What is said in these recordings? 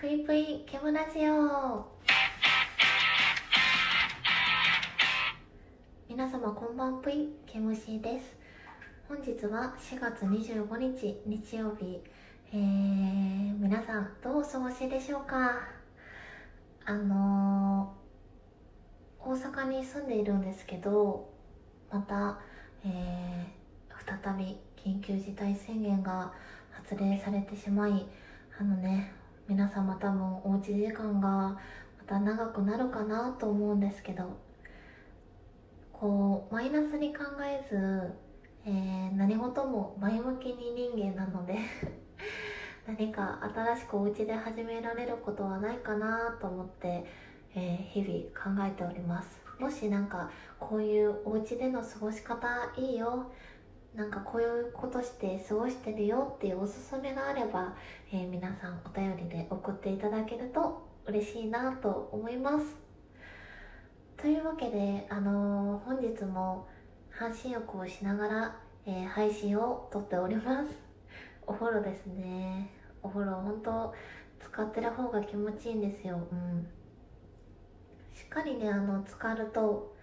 ぷいぷいケムラジオ皆様こんばんぷいケムシです。本日は4月25日日曜日。えー、皆さんどうお過ごしでしょうか？あのー、大阪に住んでいるんですけどまた、えー、再び緊急事態宣言が発令されてしまいあのね皆様多分おうち時間がまた長くなるかなと思うんですけどこうマイナスに考えず、えー、何事も前向きに人間なので 何か新しくお家で始められることはないかなと思って、えー、日々考えております。もしなんかこういうお家での過ごし方いいよなんかこういうことして過ごしてるよっていうおすすめがあれば、えー、皆さんお便りで送っていただけると嬉しいなと思います。というわけで、あのー、本日も半身浴をしながら、えー、配信を撮っております。お風呂ですね。お風呂本当使ってる方が気持ちいいんですよ。うん。しっかりねあの浸かると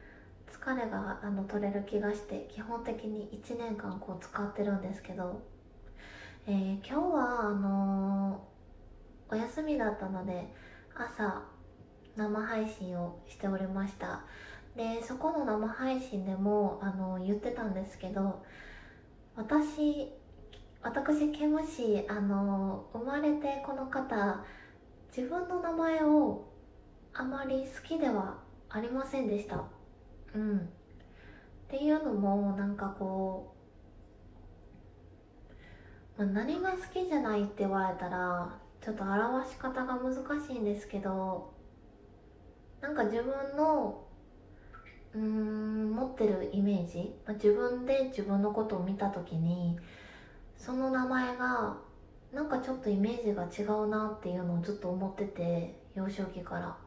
疲れがあの取れる気がして基本的に1年間こう使ってるんですけど、えー、今日はあのー、お休みだったので朝生配信をしておりました。でそこの生配信でもあの言ってたんですけど私私ケムシあの生まれてこの方自分の名前をあまり好きではありませんでした。うん。っていうのもなんかこう、まあ、何が好きじゃないって言われたらちょっと表し方が難しいんですけどなんか自分のうん持ってるイメージ、まあ、自分で自分のことを見た時にその名前がなんかちょっとイメージが違うなっていうのをずっと思ってて幼少期から。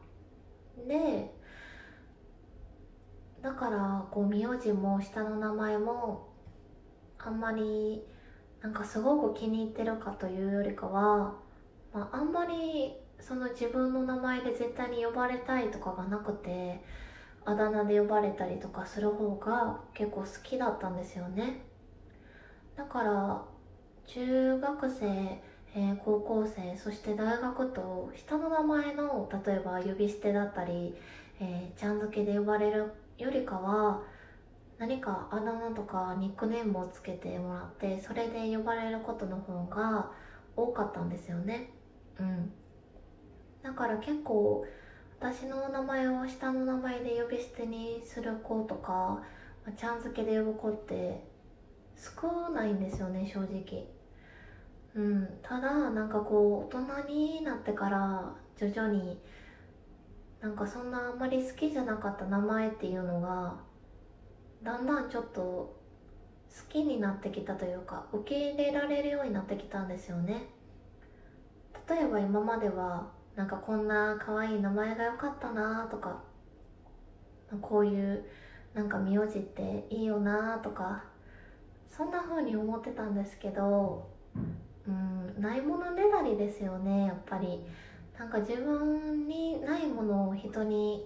でだからこう名字も下の名前もあんまりなんかすごく気に入ってるかというよりかは、まあ、あんまりその自分の名前で絶対に呼ばれたいとかがなくてあだ名で呼ばれたりとかする方が結構好きだったんですよね。だから中学生、えー、高校生そして大学と下の名前の例えば呼び捨てだったり、えー、ちゃん付けで呼ばれるよりかは何かあだ名とかニックネームをつけてもらってそれで呼ばれることの方が多かったんですよね。うん。だから結構私の名前を下の名前で呼び捨てにする子とかちゃん付けで呼ぶ子って少ないんですよね正直。うん。ただなんかこう大人になってから徐々になんかそんなあんまり好きじゃなかった名前っていうのがだんだんちょっと好きになってきたというか受け入れられるようになってきたんですよね例えば今まではなんかこんな可愛い名前が良かったなとかこういうなんか名字っていいよなとかそんな風に思ってたんですけどうんないものねだりですよねやっぱり。なんか自分にないものを人に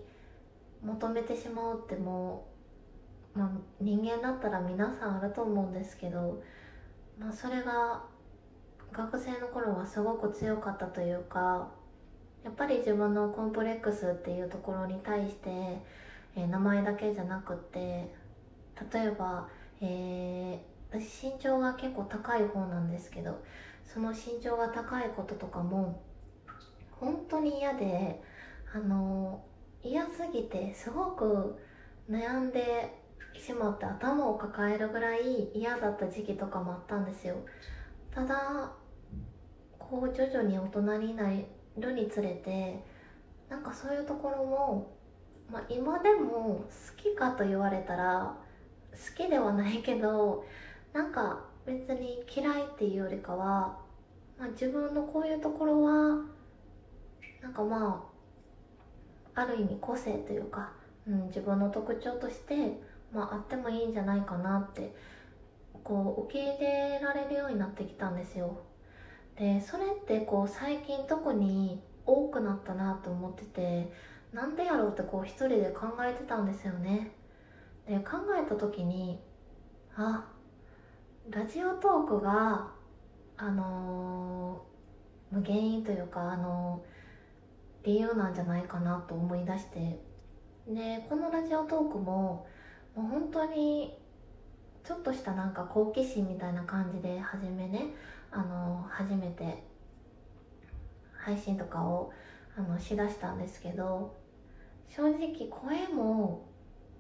求めてしまうってもう、まあ、人間だったら皆さんあると思うんですけど、まあ、それが学生の頃はすごく強かったというかやっぱり自分のコンプレックスっていうところに対して、え、名前だけじゃなくって例えば、えー、私身長が結構高い方なんですけどその身長が高いこととかも本当に嫌であの嫌すぎてすごく悩んでしまって頭を抱えるぐらい嫌だった時期とかもあったんですよ。ただこう徐々に大人になるにつれてなんかそういうところも、まあ、今でも好きかと言われたら好きではないけどなんか別に嫌いっていうよりかは、まあ、自分のこういうところはなんかまあある意味個性というか、うん、自分の特徴として、まあ、あってもいいんじゃないかなってこう受け入れられるようになってきたんですよ。でそれってこう最近特に多くなったなと思っててなんでやろうってこう一人で考えてたんですよね。で考えた時にあラジオトークがあのー、原因というかあのー、理由なんじゃないかなと思い出して。でこのラジオトークももう本当にちょっとしたなんか好奇心みたいな感じで初めねあの初めて配信とかをあのしだしたんですけど正直声も、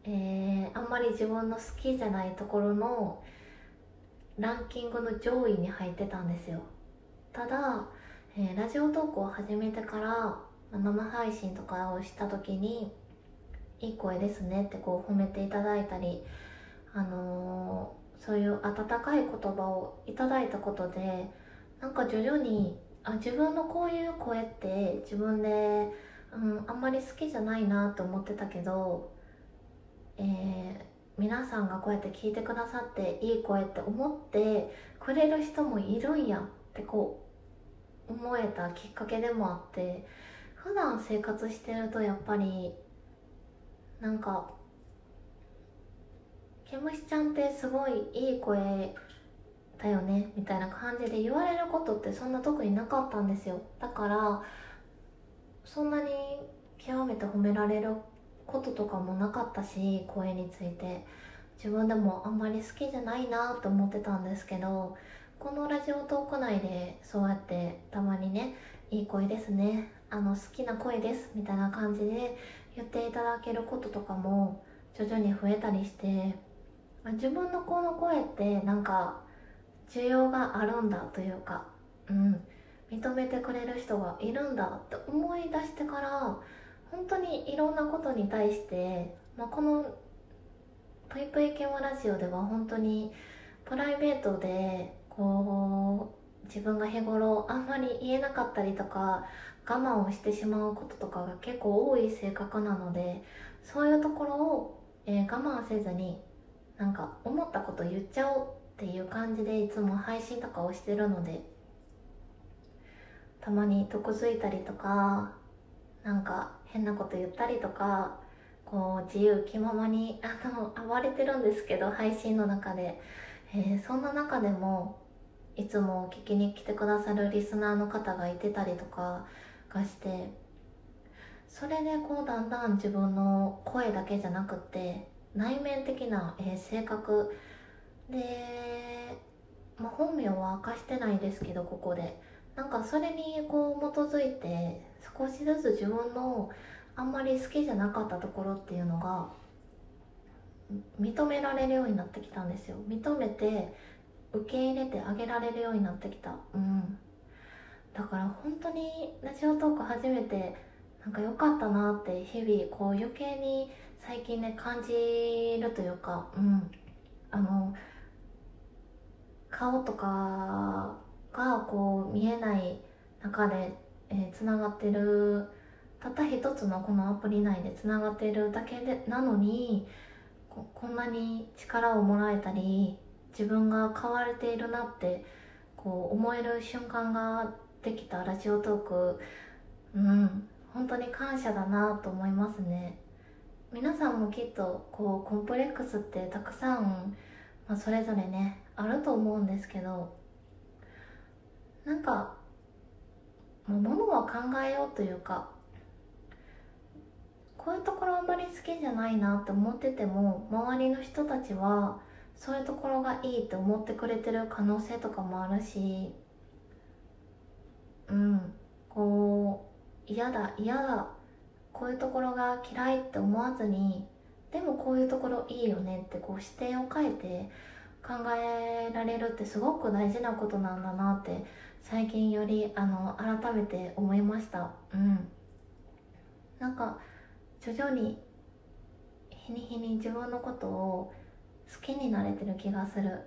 えー、あんまり自分の好きじゃないところのランキングの上位に入ってたんですよ。ただ、えー、ラジオトークを始めてから生配信とかをした時に「いい声ですね」ってこう褒めていただいたりあのー、そういう温かい言葉をいただいたことでなんか徐々にあ自分のこういう声って自分で、うん、あんまり好きじゃないなと思ってたけど、えー、皆さんがこうやって聞いてくださっていい声って思ってくれる人もいるんやってこう思えたきっかけでもあって普段生活してるとやっぱりなんかケムシちゃんってすごいいい声だよねみたいな感じで言われることってそんな特になかったんですよ。だからそんなに極めて褒められることとかもなかったし声について。自分でもあんまり好きじゃないなと思ってたんですけどこのラジオトーク内でそうやってたまにねいい声ですね。あの好きな声ですみたいな感じで言っていただけることとかも徐々に増えたりしてま自分の子の声ってなんか需要があるんだというか、うん、認めてくれる人がいるんだって思い出してから本当にいろんなことに対して、まあ、この「ぷいぷいけもラジオ」では本当にプライベートでこう自分が日頃あんまり言えなかったりとか我慢をしてしまうこととかが結構多い性格なのでそういうところを、えー、我慢せずになんか思ったこと言っちゃおうっていう感じでいつも配信とかをしてるのでたまに得づいたりとかなんか変なこと言ったりとかこう自由気ままにあの暴れてるんですけど配信の中で、えー、そんな中でもいつも聞きに来てくださるリスナーの方がいてたりとかがしてそれでこうだんだん自分の声だけじゃなくて内面的な、えー、性格。で、まあ、本名は明かしてないですけどここで。なんかそれにこう基づいて少しずつ自分のあんまり好きじゃなかったところっていうのが認められるようになってきたんですよ。認めて受け入れてあげられるようになってきた。うん。だから本当にラジオトーク初めてなんか良かったなって日々こう余計に最近ね感じるというか。うん。あの顔とかがこう見えない中でつな、えー、がってる。たった一つのこのアプリ内でつながっているだけでなのにこんなに力をもらえたり自分が変われているなってこう思える瞬間ができたラジオトーク。うん本当に感謝だなと思いますね。皆さんもきっとこうコンプレックスってたくさん、まあ、それぞれねあると思うんですけどなんかものは考えようというかこういうところあんまり好きじゃないなって思ってても周りの人たちはそういうところがいいって思ってくれてる可能性とかもあるしうんこう嫌だ嫌だ。こういうところが嫌いって思わずにでもこういうところいいよねってこう視点を変えて考えられるってすごく大事なことなんだなって最近よりあの改めて思いました。うん。なんか徐々に日に日に自分のことを好きになれてる気がする。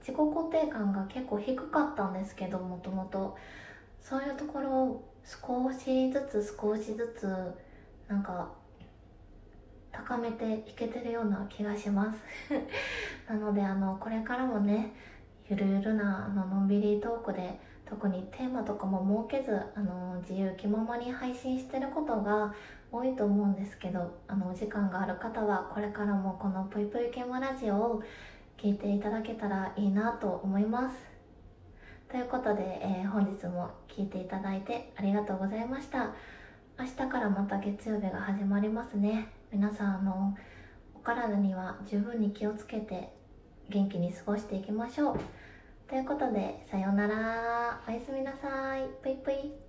自己肯定感が結構低かったんですけどもともと。そういうところを少しずつ少しずつなんか高めていけてるような気がします。なのであのこれからもねゆるゆるなあののんびりトークで特にテーマとかも設けずあの自由気ままに配信してることが多いと思うんですけどあのお時間がある方はこれからもこの「ぷいぷいけまラジオ」を聞いていただけたらいいなと思います。ということで、えー、本日も聞いていただいてありがとうございました。明日からまた月曜日が始まりますね。皆さんあのお体には十分に気をつけて元気に過ごしていきましょう。ということでさようなら。おやすみなさい。ぷいぷい。